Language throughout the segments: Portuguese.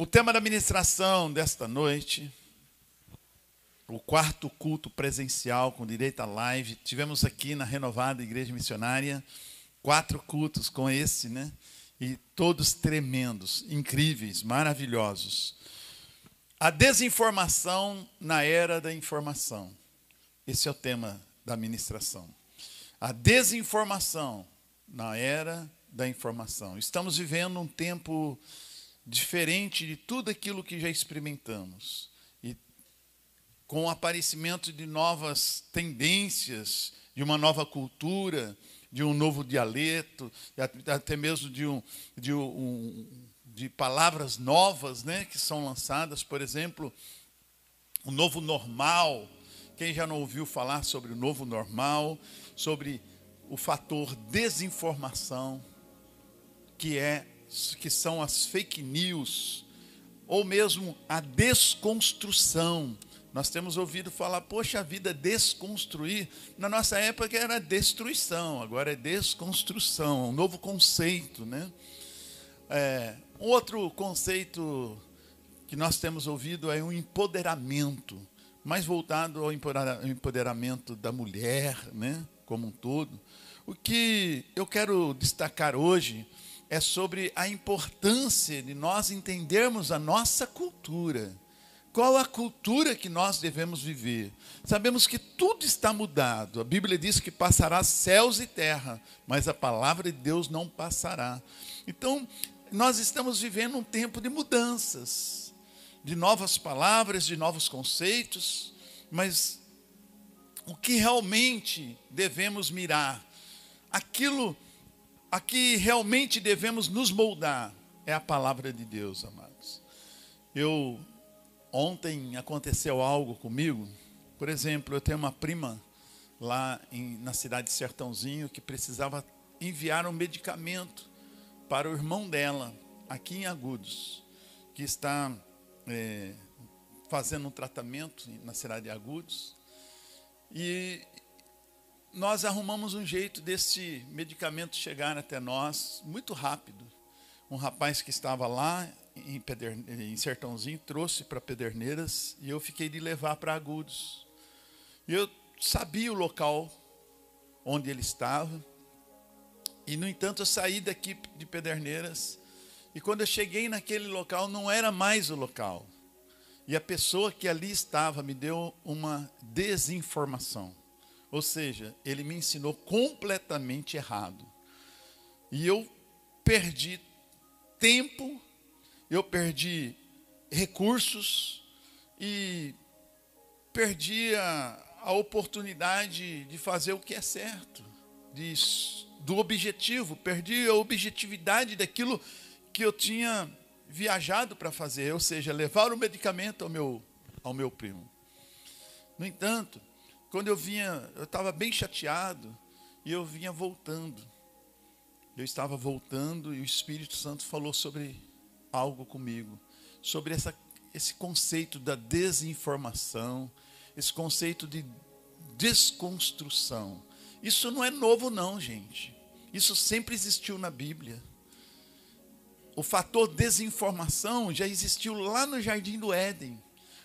O tema da ministração desta noite, o quarto culto presencial com direito à live. Tivemos aqui na renovada Igreja Missionária quatro cultos com esse, né? E todos tremendos, incríveis, maravilhosos. A desinformação na era da informação. Esse é o tema da ministração. A desinformação na era da informação. Estamos vivendo um tempo diferente de tudo aquilo que já experimentamos. E com o aparecimento de novas tendências, de uma nova cultura, de um novo dialeto, até mesmo de, um, de, um, de palavras novas né, que são lançadas, por exemplo, o novo normal. Quem já não ouviu falar sobre o novo normal, sobre o fator desinformação, que é que são as fake news, ou mesmo a desconstrução. Nós temos ouvido falar, poxa vida, desconstruir. Na nossa época era destruição, agora é desconstrução, um novo conceito. Né? É, outro conceito que nós temos ouvido é um empoderamento, mais voltado ao empoderamento da mulher, né, como um todo. O que eu quero destacar hoje é sobre a importância de nós entendermos a nossa cultura. Qual a cultura que nós devemos viver? Sabemos que tudo está mudado. A Bíblia diz que passará céus e terra, mas a palavra de Deus não passará. Então, nós estamos vivendo um tempo de mudanças, de novas palavras, de novos conceitos, mas o que realmente devemos mirar? Aquilo a que realmente devemos nos moldar é a palavra de Deus, amados. Eu ontem aconteceu algo comigo. Por exemplo, eu tenho uma prima lá em, na cidade de Sertãozinho que precisava enviar um medicamento para o irmão dela aqui em Agudos, que está é, fazendo um tratamento na cidade de Agudos. E nós arrumamos um jeito desse medicamento chegar até nós muito rápido. Um rapaz que estava lá em, em Sertãozinho trouxe para Pederneiras e eu fiquei de levar para Agudos. E eu sabia o local onde ele estava. E, no entanto, eu saí daqui de Pederneiras. E quando eu cheguei naquele local, não era mais o local. E a pessoa que ali estava me deu uma desinformação. Ou seja, ele me ensinou completamente errado. E eu perdi tempo, eu perdi recursos e perdi a, a oportunidade de fazer o que é certo, de, do objetivo, perdi a objetividade daquilo que eu tinha viajado para fazer, ou seja, levar o medicamento ao meu, ao meu primo. No entanto, quando eu vinha, eu estava bem chateado e eu vinha voltando. Eu estava voltando e o Espírito Santo falou sobre algo comigo, sobre essa, esse conceito da desinformação, esse conceito de desconstrução. Isso não é novo, não, gente. Isso sempre existiu na Bíblia. O fator desinformação já existiu lá no Jardim do Éden.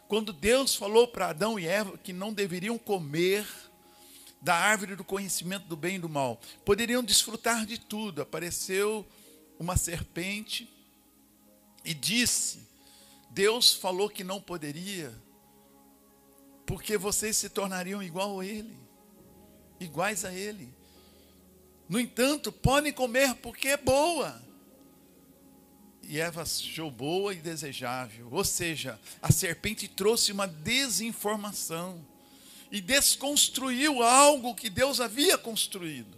Quando Deus falou para Adão e Eva que não deveriam comer da árvore do conhecimento do bem e do mal, poderiam desfrutar de tudo. Apareceu uma serpente e disse: Deus falou que não poderia, porque vocês se tornariam igual a Ele, iguais a Ele. No entanto, podem comer porque é boa e Eva achou boa e desejável. Ou seja, a serpente trouxe uma desinformação e desconstruiu algo que Deus havia construído.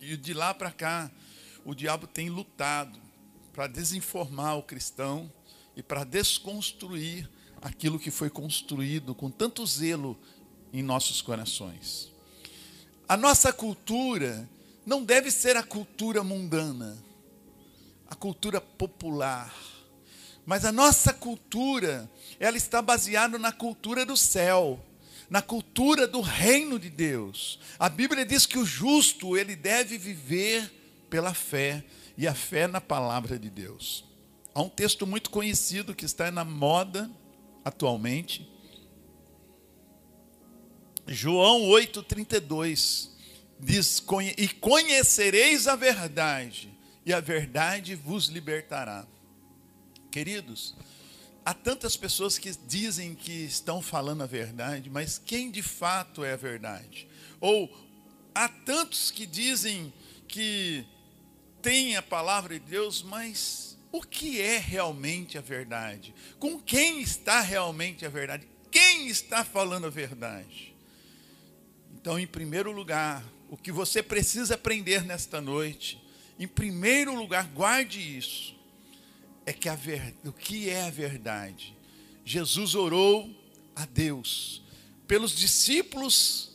E de lá para cá, o diabo tem lutado para desinformar o cristão e para desconstruir aquilo que foi construído com tanto zelo em nossos corações. A nossa cultura não deve ser a cultura mundana a cultura popular. Mas a nossa cultura, ela está baseada na cultura do céu, na cultura do reino de Deus. A Bíblia diz que o justo, ele deve viver pela fé, e a fé na palavra de Deus. Há um texto muito conhecido que está na moda atualmente. João 8,32 diz: E conhecereis a verdade, e a verdade vos libertará. Queridos, há tantas pessoas que dizem que estão falando a verdade, mas quem de fato é a verdade? Ou há tantos que dizem que têm a palavra de Deus, mas o que é realmente a verdade? Com quem está realmente a verdade? Quem está falando a verdade? Então, em primeiro lugar, o que você precisa aprender nesta noite, em primeiro lugar, guarde isso, é que a ver... o que é a verdade? Jesus orou a Deus pelos discípulos,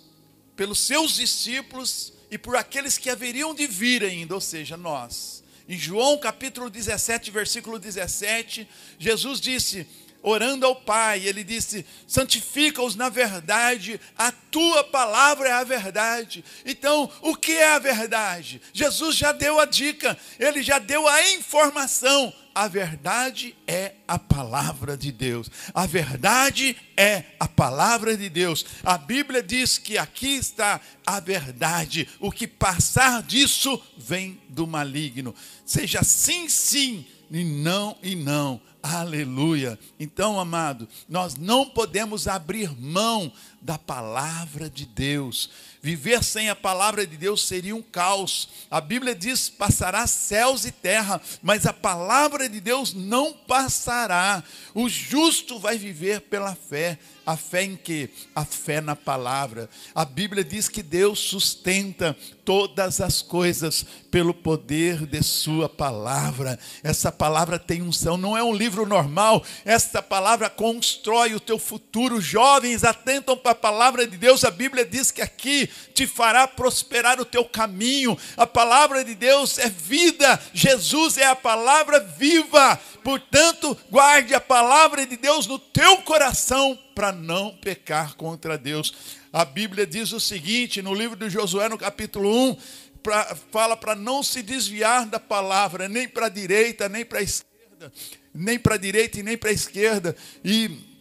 pelos seus discípulos e por aqueles que haveriam de vir ainda, ou seja, nós. Em João capítulo 17, versículo 17, Jesus disse, orando ao Pai, ele disse: santifica-os na verdade, a tua palavra é a verdade. Então, o que é a verdade? Jesus já deu a dica, ele já deu a informação a verdade é a palavra de Deus. A verdade é a palavra de Deus. A Bíblia diz que aqui está a verdade. O que passar disso vem do maligno. Seja sim, sim, e não e não. Aleluia. Então, amado, nós não podemos abrir mão da palavra de Deus. Viver sem a palavra de Deus seria um caos. A Bíblia diz: passará céus e terra, mas a palavra de Deus não passará. O justo vai viver pela fé. A fé em quê? A fé na palavra. A Bíblia diz que Deus sustenta todas as coisas pelo poder de Sua palavra. Essa palavra tem unção, não é um livro normal. Essa palavra constrói o teu futuro. Jovens, atentam a palavra de Deus. A Bíblia diz que aqui te fará prosperar o teu caminho. A palavra de Deus é vida. Jesus é a palavra viva. Portanto, guarde a palavra de Deus no teu coração para não pecar contra Deus. A Bíblia diz o seguinte, no livro de Josué, no capítulo 1, pra, fala para não se desviar da palavra, nem para a direita, nem para a esquerda, nem para a direita e nem para a esquerda. E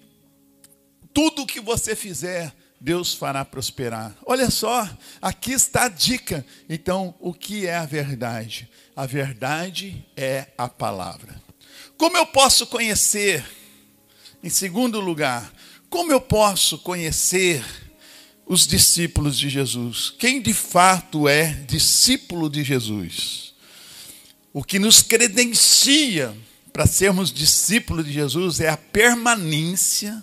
tudo que você fizer, Deus fará prosperar. Olha só, aqui está a dica. Então, o que é a verdade? A verdade é a palavra. Como eu posso conhecer? Em segundo lugar, como eu posso conhecer os discípulos de Jesus? Quem de fato é discípulo de Jesus? O que nos credencia para sermos discípulos de Jesus é a permanência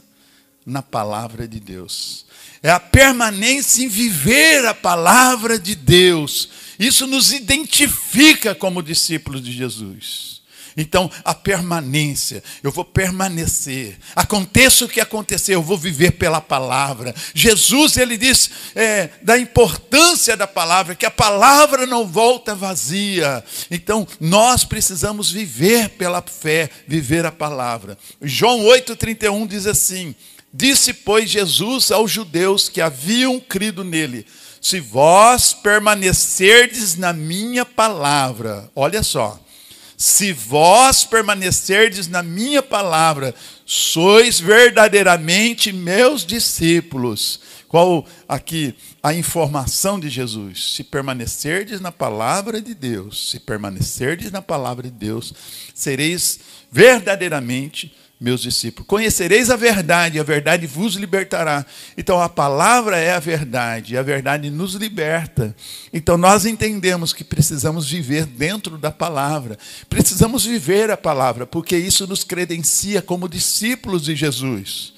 na palavra de Deus. É a permanência em viver a palavra de Deus. Isso nos identifica como discípulos de Jesus. Então, a permanência, eu vou permanecer. Aconteça o que acontecer, eu vou viver pela palavra. Jesus, ele diz é, da importância da palavra, que a palavra não volta vazia. Então, nós precisamos viver pela fé, viver a palavra. João 8,31 diz assim: Disse, pois, Jesus aos judeus que haviam crido nele: Se vós permanecerdes na minha palavra, olha só se vós permanecerdes na minha palavra, sois verdadeiramente meus discípulos. Qual aqui a informação de Jesus? Se permanecerdes na palavra de Deus, se permanecerdes na palavra de Deus, sereis verdadeiramente meus discípulos. Conhecereis a verdade, a verdade vos libertará. Então a palavra é a verdade, a verdade nos liberta. Então nós entendemos que precisamos viver dentro da palavra. Precisamos viver a palavra, porque isso nos credencia como discípulos de Jesus.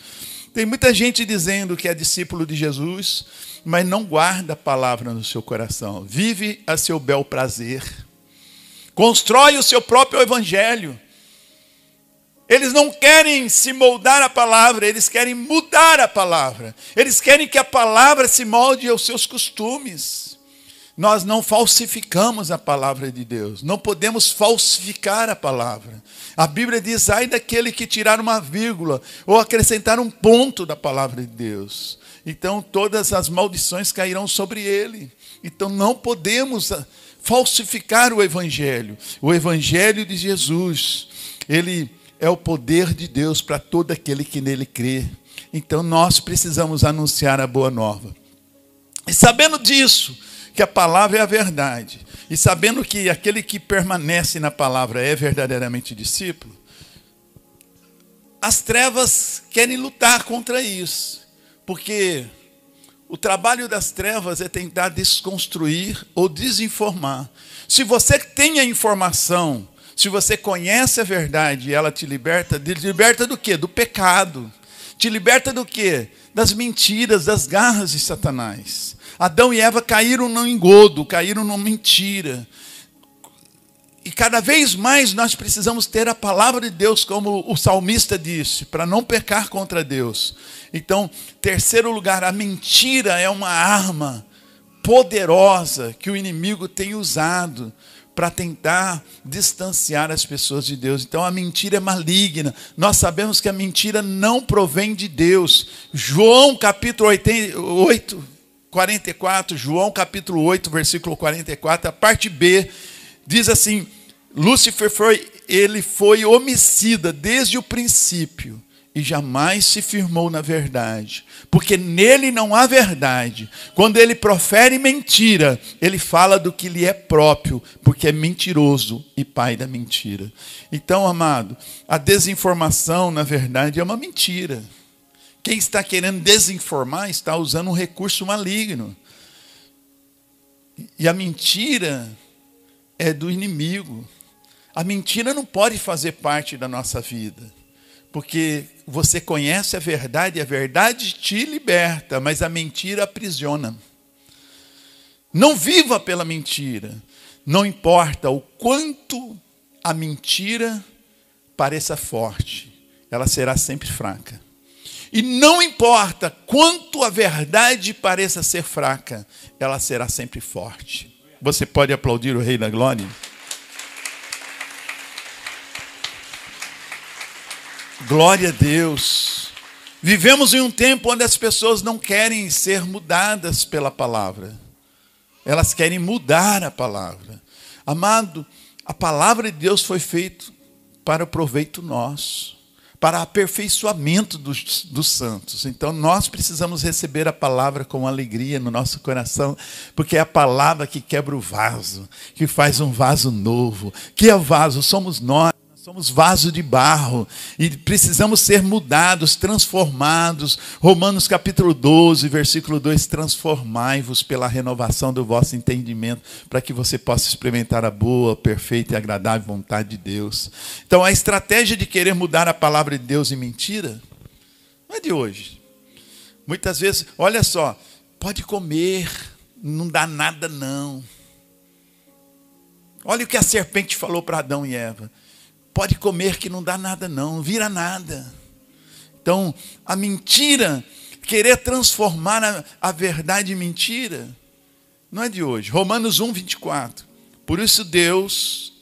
Tem muita gente dizendo que é discípulo de Jesus, mas não guarda a palavra no seu coração. Vive a seu bel prazer. Constrói o seu próprio evangelho eles não querem se moldar a palavra, eles querem mudar a palavra. Eles querem que a palavra se molde aos seus costumes. Nós não falsificamos a palavra de Deus, não podemos falsificar a palavra. A Bíblia diz: ai daquele que tirar uma vírgula ou acrescentar um ponto da palavra de Deus. Então todas as maldições cairão sobre ele. Então não podemos falsificar o Evangelho, o Evangelho de Jesus. ele é o poder de Deus para todo aquele que nele crê. Então nós precisamos anunciar a boa nova. E sabendo disso, que a palavra é a verdade, e sabendo que aquele que permanece na palavra é verdadeiramente discípulo, as trevas querem lutar contra isso, porque o trabalho das trevas é tentar desconstruir ou desinformar. Se você tem a informação, se você conhece a verdade e ela te liberta, te liberta do quê? Do pecado. Te liberta do quê? Das mentiras, das garras de Satanás. Adão e Eva caíram no engodo, caíram numa mentira. E cada vez mais nós precisamos ter a palavra de Deus, como o salmista disse, para não pecar contra Deus. Então, terceiro lugar, a mentira é uma arma poderosa que o inimigo tem usado para tentar distanciar as pessoas de Deus. Então a mentira é maligna. Nós sabemos que a mentira não provém de Deus. João capítulo 8, 44, João capítulo 8, versículo 44, a parte B, diz assim: Lúcifer foi, ele foi homicida desde o princípio e jamais se firmou na verdade, porque nele não há verdade. Quando ele profere mentira, ele fala do que lhe é próprio, porque é mentiroso e pai da mentira. Então, amado, a desinformação, na verdade, é uma mentira. Quem está querendo desinformar está usando um recurso maligno. E a mentira é do inimigo. A mentira não pode fazer parte da nossa vida. Porque você conhece a verdade, a verdade te liberta, mas a mentira aprisiona. Não viva pela mentira. Não importa o quanto a mentira pareça forte, ela será sempre fraca. E não importa quanto a verdade pareça ser fraca, ela será sempre forte. Você pode aplaudir o Rei da Glória? Glória a Deus. Vivemos em um tempo onde as pessoas não querem ser mudadas pela palavra, elas querem mudar a palavra. Amado, a palavra de Deus foi feita para o proveito nosso para aperfeiçoamento dos, dos santos. Então nós precisamos receber a palavra com alegria no nosso coração, porque é a palavra que quebra o vaso, que faz um vaso novo. Que é o vaso? Somos nós. Somos vaso de barro e precisamos ser mudados, transformados. Romanos capítulo 12, versículo 2: Transformai-vos pela renovação do vosso entendimento, para que você possa experimentar a boa, perfeita e agradável vontade de Deus. Então, a estratégia de querer mudar a palavra de Deus em mentira não é de hoje. Muitas vezes, olha só, pode comer, não dá nada não. Olha o que a serpente falou para Adão e Eva pode comer que não dá nada, não, não vira nada. Então, a mentira, querer transformar a, a verdade em mentira, não é de hoje. Romanos 1, 24. Por isso Deus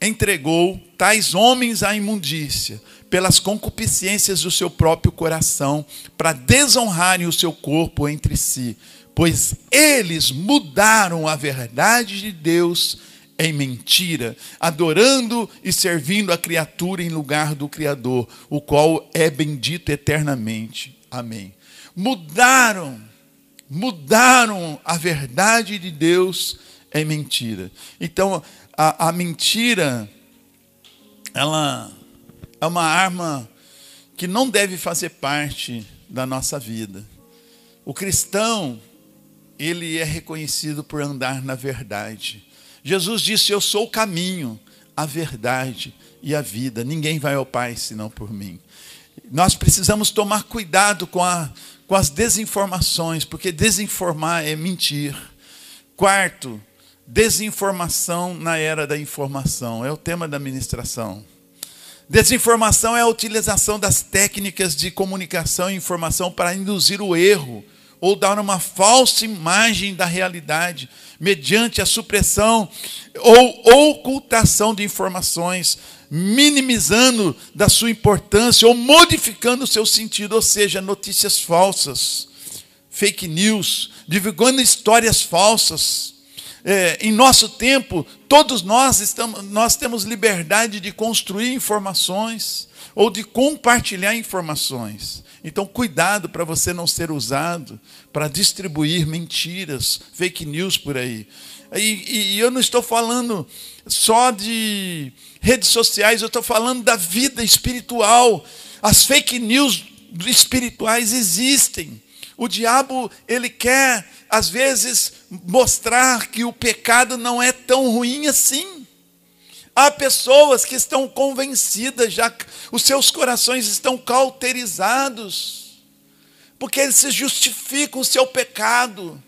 entregou tais homens à imundícia, pelas concupiscências do seu próprio coração, para desonrarem o seu corpo entre si, pois eles mudaram a verdade de Deus em mentira, adorando e servindo a criatura em lugar do Criador, o qual é bendito eternamente. Amém. Mudaram, mudaram a verdade de Deus em mentira. Então, a, a mentira, ela é uma arma que não deve fazer parte da nossa vida. O cristão, ele é reconhecido por andar na verdade. Jesus disse: Eu sou o caminho, a verdade e a vida. Ninguém vai ao Pai senão por mim. Nós precisamos tomar cuidado com, a, com as desinformações, porque desinformar é mentir. Quarto, desinformação na era da informação. É o tema da ministração. Desinformação é a utilização das técnicas de comunicação e informação para induzir o erro ou dar uma falsa imagem da realidade, mediante a supressão ou ocultação de informações, minimizando da sua importância ou modificando o seu sentido, ou seja, notícias falsas, fake news, divulgando histórias falsas, é, em nosso tempo, todos nós, estamos, nós temos liberdade de construir informações ou de compartilhar informações. Então, cuidado para você não ser usado para distribuir mentiras, fake news por aí. E, e eu não estou falando só de redes sociais, eu estou falando da vida espiritual. As fake news espirituais existem. O diabo, ele quer, às vezes, mostrar que o pecado não é tão ruim assim. Há pessoas que estão convencidas, já os seus corações estão cauterizados, porque eles se justificam o seu pecado.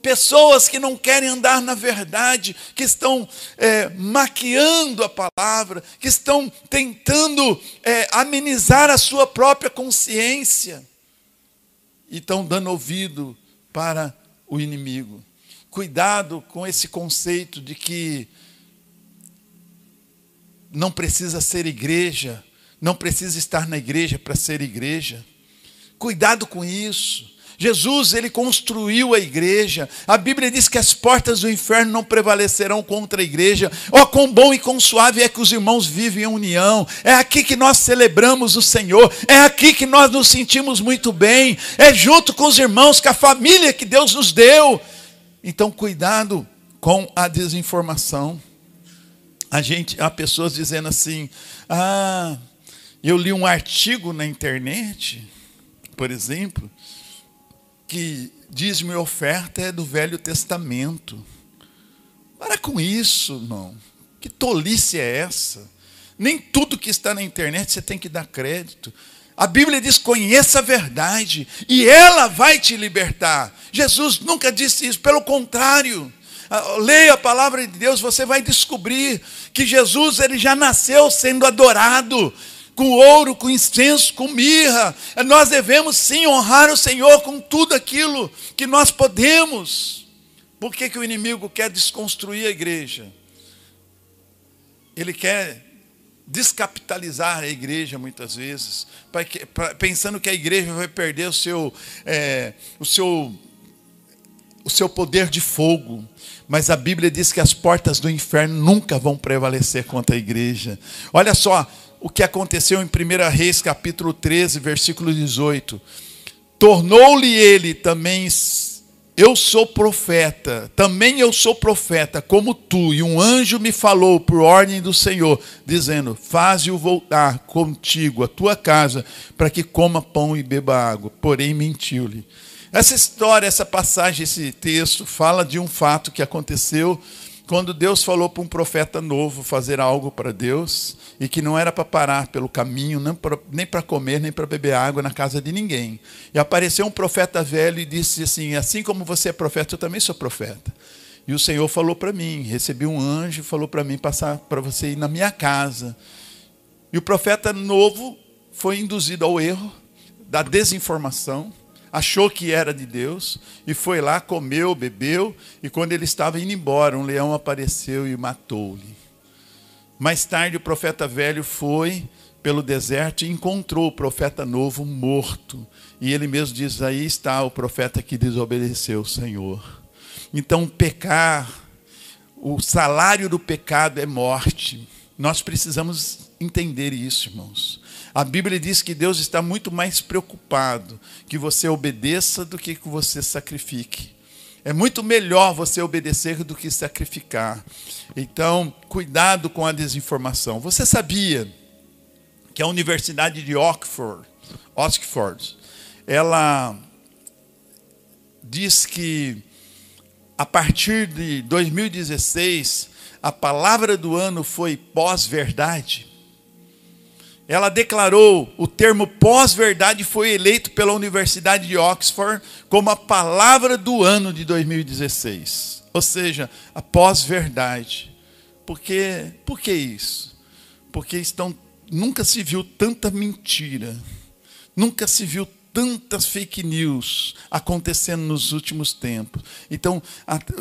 Pessoas que não querem andar na verdade, que estão é, maquiando a palavra, que estão tentando é, amenizar a sua própria consciência e estão dando ouvido para o inimigo. Cuidado com esse conceito de que não precisa ser igreja, não precisa estar na igreja para ser igreja. Cuidado com isso. Jesus, ele construiu a igreja. A Bíblia diz que as portas do inferno não prevalecerão contra a igreja. Oh, quão bom e quão suave é que os irmãos vivem em união. É aqui que nós celebramos o Senhor. É aqui que nós nos sentimos muito bem. É junto com os irmãos, com a família que Deus nos deu. Então, cuidado com a desinformação. A gente, há pessoas dizendo assim: "Ah, eu li um artigo na internet, por exemplo, que diz minha oferta é do Velho Testamento. Para com isso, irmão. Que tolice é essa? Nem tudo que está na internet você tem que dar crédito. A Bíblia diz: conheça a verdade e ela vai te libertar. Jesus nunca disse isso, pelo contrário. Ah, leia a palavra de Deus, você vai descobrir que Jesus ele já nasceu sendo adorado com ouro, com incenso, com mirra. Nós devemos sim honrar o Senhor com tudo aquilo que nós podemos. Por que, que o inimigo quer desconstruir a igreja? Ele quer descapitalizar a igreja muitas vezes, pensando que a igreja vai perder o seu, é, o seu, o seu poder de fogo. Mas a Bíblia diz que as portas do inferno nunca vão prevalecer contra a igreja. Olha só, o que aconteceu em 1 Reis, capítulo 13, versículo 18. Tornou-lhe ele também, eu sou profeta, também eu sou profeta, como tu, e um anjo me falou por ordem do Senhor, dizendo: Faze-o voltar contigo à tua casa, para que coma pão e beba água. Porém, mentiu-lhe. Essa história, essa passagem, esse texto, fala de um fato que aconteceu quando Deus falou para um profeta novo fazer algo para Deus e que não era para parar pelo caminho, nem para comer, nem para beber água na casa de ninguém. E apareceu um profeta velho e disse assim: Assim como você é profeta, eu também sou profeta. E o Senhor falou para mim, recebi um anjo falou para mim passar para você ir na minha casa. E o profeta novo foi induzido ao erro da desinformação, achou que era de Deus e foi lá, comeu, bebeu, e quando ele estava indo embora, um leão apareceu e matou-lhe. Mais tarde, o profeta velho foi pelo deserto e encontrou o profeta novo morto. E ele mesmo diz: Aí está o profeta que desobedeceu o Senhor. Então, pecar, o salário do pecado é morte. Nós precisamos entender isso, irmãos. A Bíblia diz que Deus está muito mais preocupado que você obedeça do que que você sacrifique. É muito melhor você obedecer do que sacrificar. Então, cuidado com a desinformação. Você sabia que a Universidade de Oxford, Oxford, ela diz que a partir de 2016 a palavra do ano foi pós-verdade? Ela declarou o termo pós-verdade foi eleito pela Universidade de Oxford como a palavra do ano de 2016. Ou seja, a pós-verdade. Por, quê? Por que isso? Porque estão, nunca se viu tanta mentira, nunca se viu tantas fake news acontecendo nos últimos tempos. Então,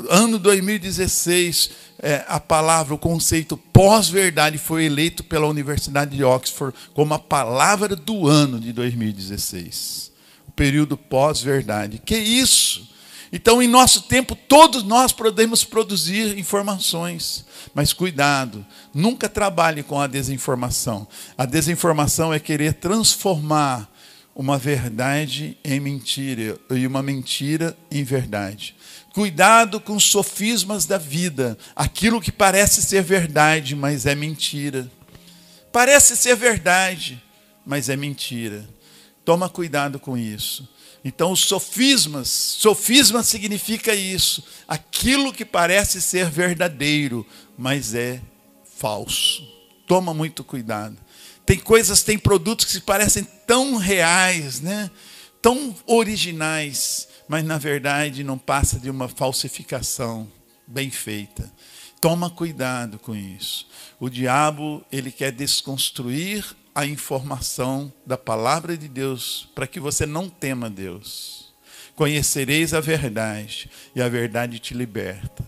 ano 2016, é, a palavra, o conceito pós-verdade foi eleito pela Universidade de Oxford como a palavra do ano de 2016. O período pós-verdade. Que isso? Então, em nosso tempo, todos nós podemos produzir informações, mas cuidado, nunca trabalhe com a desinformação. A desinformação é querer transformar uma verdade em mentira e uma mentira em verdade. Cuidado com os sofismas da vida, aquilo que parece ser verdade, mas é mentira. Parece ser verdade, mas é mentira. Toma cuidado com isso. Então, os sofismas, sofisma significa isso, aquilo que parece ser verdadeiro, mas é falso. Toma muito cuidado. Tem coisas, tem produtos que se parecem tão reais, né? tão originais, mas na verdade não passa de uma falsificação bem feita. Toma cuidado com isso. O diabo, ele quer desconstruir a informação da palavra de Deus para que você não tema Deus. Conhecereis a verdade e a verdade te liberta.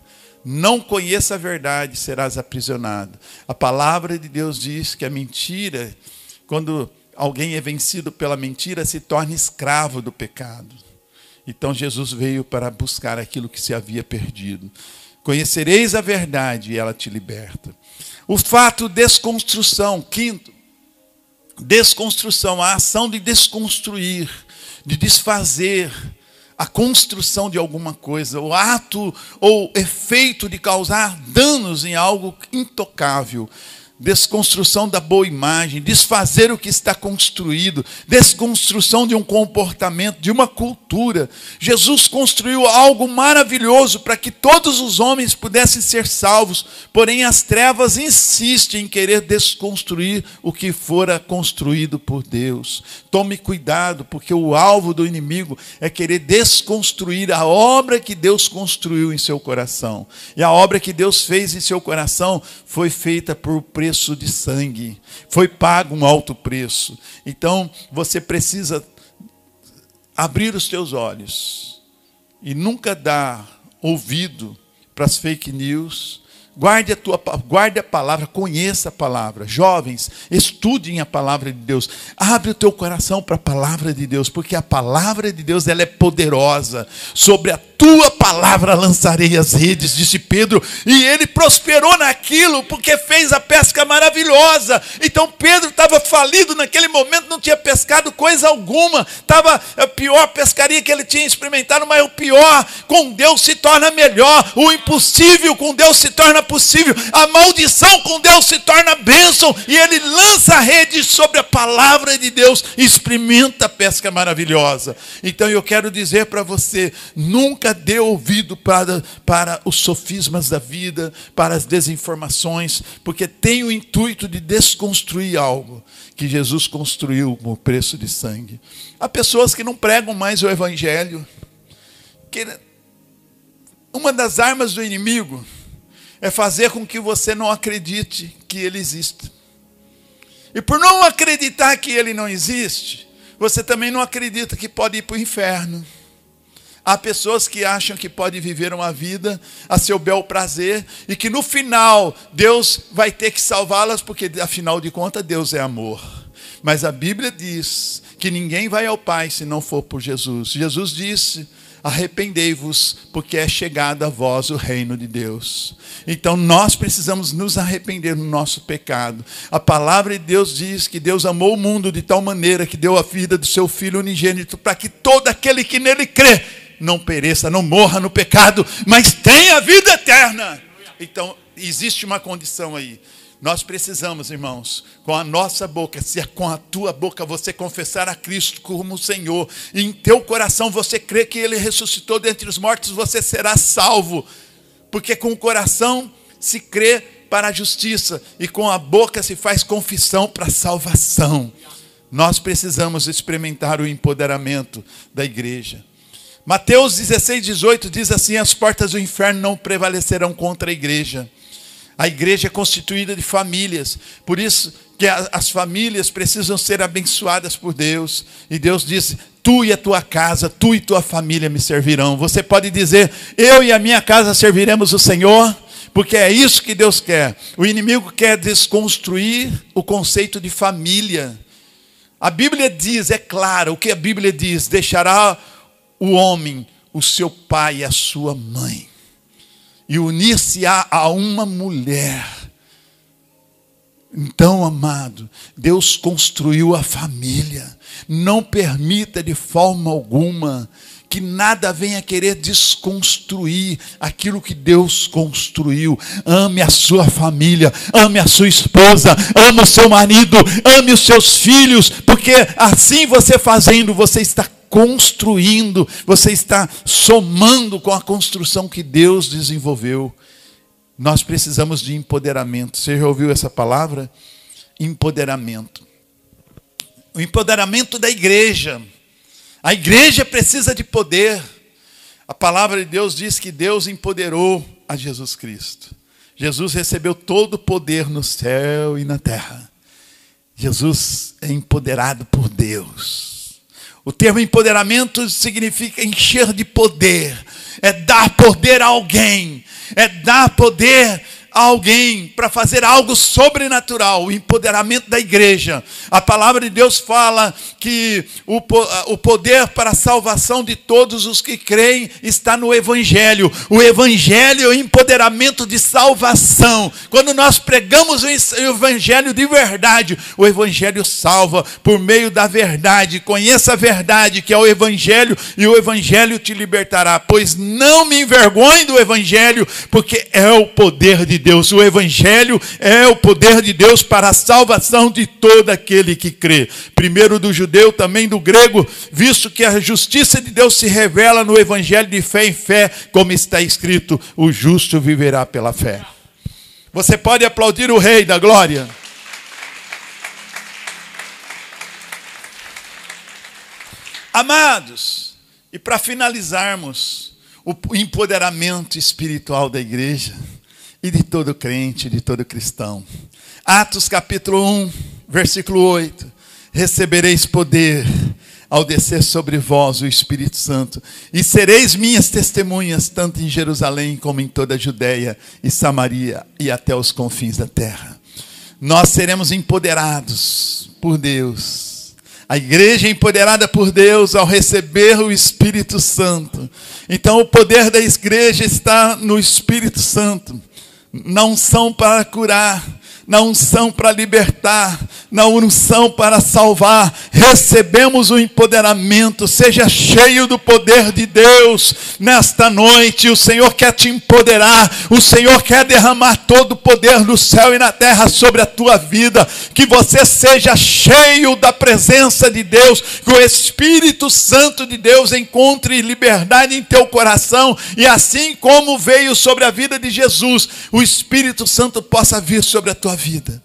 Não conheça a verdade, serás aprisionado. A palavra de Deus diz que a mentira, quando alguém é vencido pela mentira, se torna escravo do pecado. Então Jesus veio para buscar aquilo que se havia perdido. Conhecereis a verdade e ela te liberta. O fato desconstrução, quinto, desconstrução, a ação de desconstruir, de desfazer a construção de alguma coisa, o ato ou efeito de causar danos em algo intocável desconstrução da boa imagem, desfazer o que está construído, desconstrução de um comportamento, de uma cultura. Jesus construiu algo maravilhoso para que todos os homens pudessem ser salvos, porém as trevas insistem em querer desconstruir o que fora construído por Deus. Tome cuidado, porque o alvo do inimigo é querer desconstruir a obra que Deus construiu em seu coração. E a obra que Deus fez em seu coração foi feita por de sangue, foi pago um alto preço. Então, você precisa abrir os teus olhos e nunca dar ouvido para as fake news, Guarde a, tua, guarde a palavra, conheça a palavra. Jovens, estudem a palavra de Deus. Abre o teu coração para a palavra de Deus, porque a palavra de Deus ela é poderosa. Sobre a tua palavra lançarei as redes, disse Pedro, e ele prosperou naquilo porque fez a pesca maravilhosa. Então Pedro estava falido naquele momento, não tinha pescado coisa alguma. Estava a pior pescaria que ele tinha experimentado, mas o pior com Deus se torna melhor. O impossível com Deus se torna possível. A maldição com Deus se torna bênção. E ele lança a rede sobre a palavra de Deus. Experimenta a pesca maravilhosa. Então eu quero dizer para você: nunca dê ouvido para, para os sofismas da vida, para as desinformações, porque tem o intuito de desconstruir algo que Jesus construiu com o preço de sangue. Há pessoas que não pregam mais o evangelho. Que uma das armas do inimigo é fazer com que você não acredite que ele existe. E por não acreditar que ele não existe, você também não acredita que pode ir para o inferno. Há pessoas que acham que pode viver uma vida a seu bel prazer e que no final Deus vai ter que salvá-las, porque afinal de contas Deus é amor. Mas a Bíblia diz que ninguém vai ao Pai se não for por Jesus. Jesus disse: arrependei-vos, porque é chegado a vós o reino de Deus. Então nós precisamos nos arrepender do nosso pecado. A palavra de Deus diz que Deus amou o mundo de tal maneira que deu a vida do seu filho unigênito para que todo aquele que nele crê não pereça, não morra no pecado, mas tenha vida eterna. Então existe uma condição aí. Nós precisamos, irmãos, com a nossa boca, se é com a tua boca você confessar a Cristo como Senhor, e em teu coração você crê que Ele ressuscitou dentre os mortos, você será salvo. Porque com o coração se crê para a justiça, e com a boca se faz confissão para a salvação. Nós precisamos experimentar o empoderamento da igreja. Mateus 16, 18 diz assim: As portas do inferno não prevalecerão contra a igreja. A igreja é constituída de famílias, por isso que as famílias precisam ser abençoadas por Deus. E Deus disse: Tu e a tua casa, tu e tua família me servirão. Você pode dizer: Eu e a minha casa serviremos o Senhor, porque é isso que Deus quer. O inimigo quer desconstruir o conceito de família. A Bíblia diz, é claro, o que a Bíblia diz: deixará o homem o seu pai e a sua mãe e unir-se a, a uma mulher. Então, amado, Deus construiu a família. Não permita de forma alguma que nada venha querer desconstruir aquilo que Deus construiu. Ame a sua família, ame a sua esposa, ame o seu marido, ame os seus filhos, porque assim você fazendo, você está construindo, você está somando com a construção que Deus desenvolveu. Nós precisamos de empoderamento. Você já ouviu essa palavra? Empoderamento. O empoderamento da igreja. A igreja precisa de poder. A palavra de Deus diz que Deus empoderou a Jesus Cristo. Jesus recebeu todo o poder no céu e na terra. Jesus é empoderado por Deus. O termo empoderamento significa encher de poder, é dar poder a alguém, é dar poder alguém para fazer algo sobrenatural, o empoderamento da igreja. A palavra de Deus fala que o, o poder para a salvação de todos os que creem está no Evangelho. O Evangelho é o empoderamento de salvação. Quando nós pregamos o Evangelho de verdade, o Evangelho salva por meio da verdade. Conheça a verdade, que é o Evangelho, e o Evangelho te libertará. Pois não me envergonhe do Evangelho, porque é o poder de Deus Deus. O Evangelho é o poder de Deus para a salvação de todo aquele que crê. Primeiro do judeu, também do grego, visto que a justiça de Deus se revela no Evangelho de fé em fé, como está escrito: o justo viverá pela fé. Você pode aplaudir o Rei da Glória. Amados, e para finalizarmos, o empoderamento espiritual da igreja e de todo crente, de todo cristão. Atos capítulo 1, versículo 8: Recebereis poder ao descer sobre vós o Espírito Santo, e sereis minhas testemunhas, tanto em Jerusalém como em toda a Judéia e Samaria e até os confins da terra. Nós seremos empoderados por Deus. A igreja é empoderada por Deus ao receber o Espírito Santo. Então, o poder da igreja está no Espírito Santo na unção para curar, na unção para libertar, na unção para salvar. Recebemos o empoderamento. Seja cheio do poder de Deus nesta noite. O Senhor quer te empoderar. O Senhor quer derramar todo o poder do céu e na terra sobre a tua vida. Que você seja cheio da presença de Deus. Que o Espírito Santo de Deus encontre liberdade em teu coração. E assim como veio sobre a vida de Jesus, o Espírito Santo possa vir sobre a tua vida.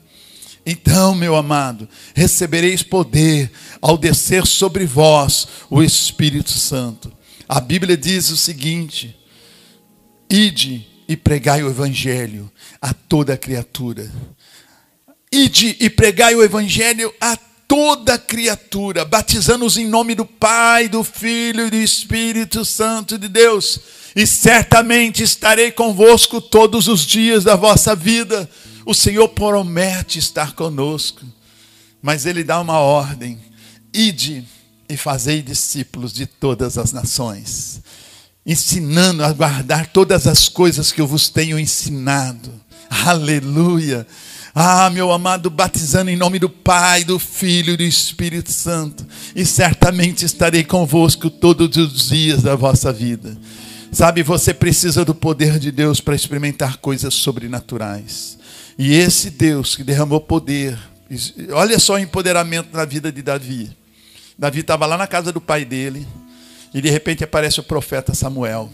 Então, meu amado, recebereis poder ao descer sobre vós o Espírito Santo. A Bíblia diz o seguinte: Ide e pregai o Evangelho a toda criatura. Ide e pregai o Evangelho a toda criatura, batizando-os em nome do Pai, do Filho e do Espírito Santo de Deus. E certamente estarei convosco todos os dias da vossa vida o Senhor promete estar conosco, mas Ele dá uma ordem: ide e fazei discípulos de todas as nações, ensinando a guardar todas as coisas que eu vos tenho ensinado. Aleluia! Ah, meu amado, batizando em nome do Pai, do Filho e do Espírito Santo, e certamente estarei convosco todos os dias da vossa vida. Sabe, você precisa do poder de Deus para experimentar coisas sobrenaturais. E esse Deus que derramou poder, olha só o empoderamento na vida de Davi. Davi estava lá na casa do pai dele, e de repente aparece o profeta Samuel.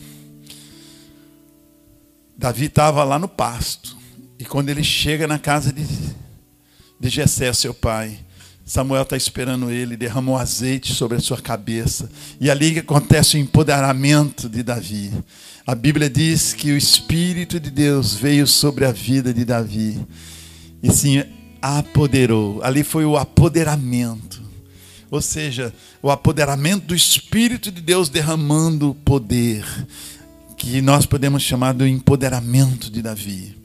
Davi estava lá no pasto, e quando ele chega na casa de, de Jessé, seu pai, Samuel está esperando ele, derramou azeite sobre a sua cabeça. E ali acontece o empoderamento de Davi. A Bíblia diz que o Espírito de Deus veio sobre a vida de Davi e sim apoderou. Ali foi o apoderamento. Ou seja, o apoderamento do Espírito de Deus derramando poder, que nós podemos chamar do empoderamento de Davi.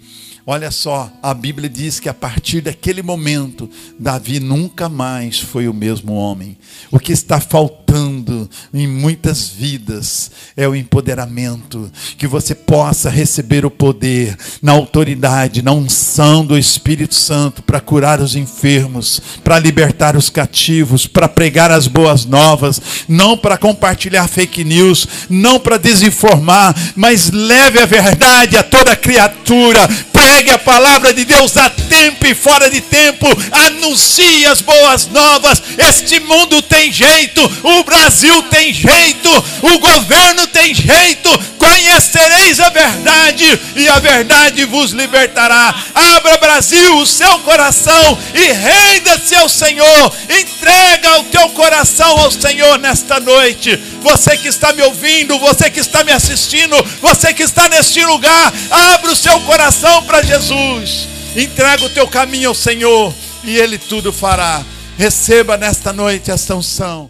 Olha só, a Bíblia diz que a partir daquele momento, Davi nunca mais foi o mesmo homem. O que está faltando em muitas vidas é o empoderamento, que você possa receber o poder, na autoridade, na unção do Espírito Santo para curar os enfermos, para libertar os cativos, para pregar as boas novas, não para compartilhar fake news, não para desinformar, mas leve a verdade a toda criatura pregue a palavra de Deus a tempo e fora de tempo, anuncie as boas novas. Este mundo tem jeito, o Brasil tem jeito, o governo tem jeito. Conhecereis a verdade e a verdade vos libertará. Abra, Brasil, o seu coração e renda-se ao Senhor. Entrega o teu coração ao Senhor nesta noite. Você que está me ouvindo, você que está me assistindo, você que está neste lugar, abra o seu coração para Jesus. Entrega o teu caminho ao Senhor e Ele tudo fará. Receba nesta noite esta unção.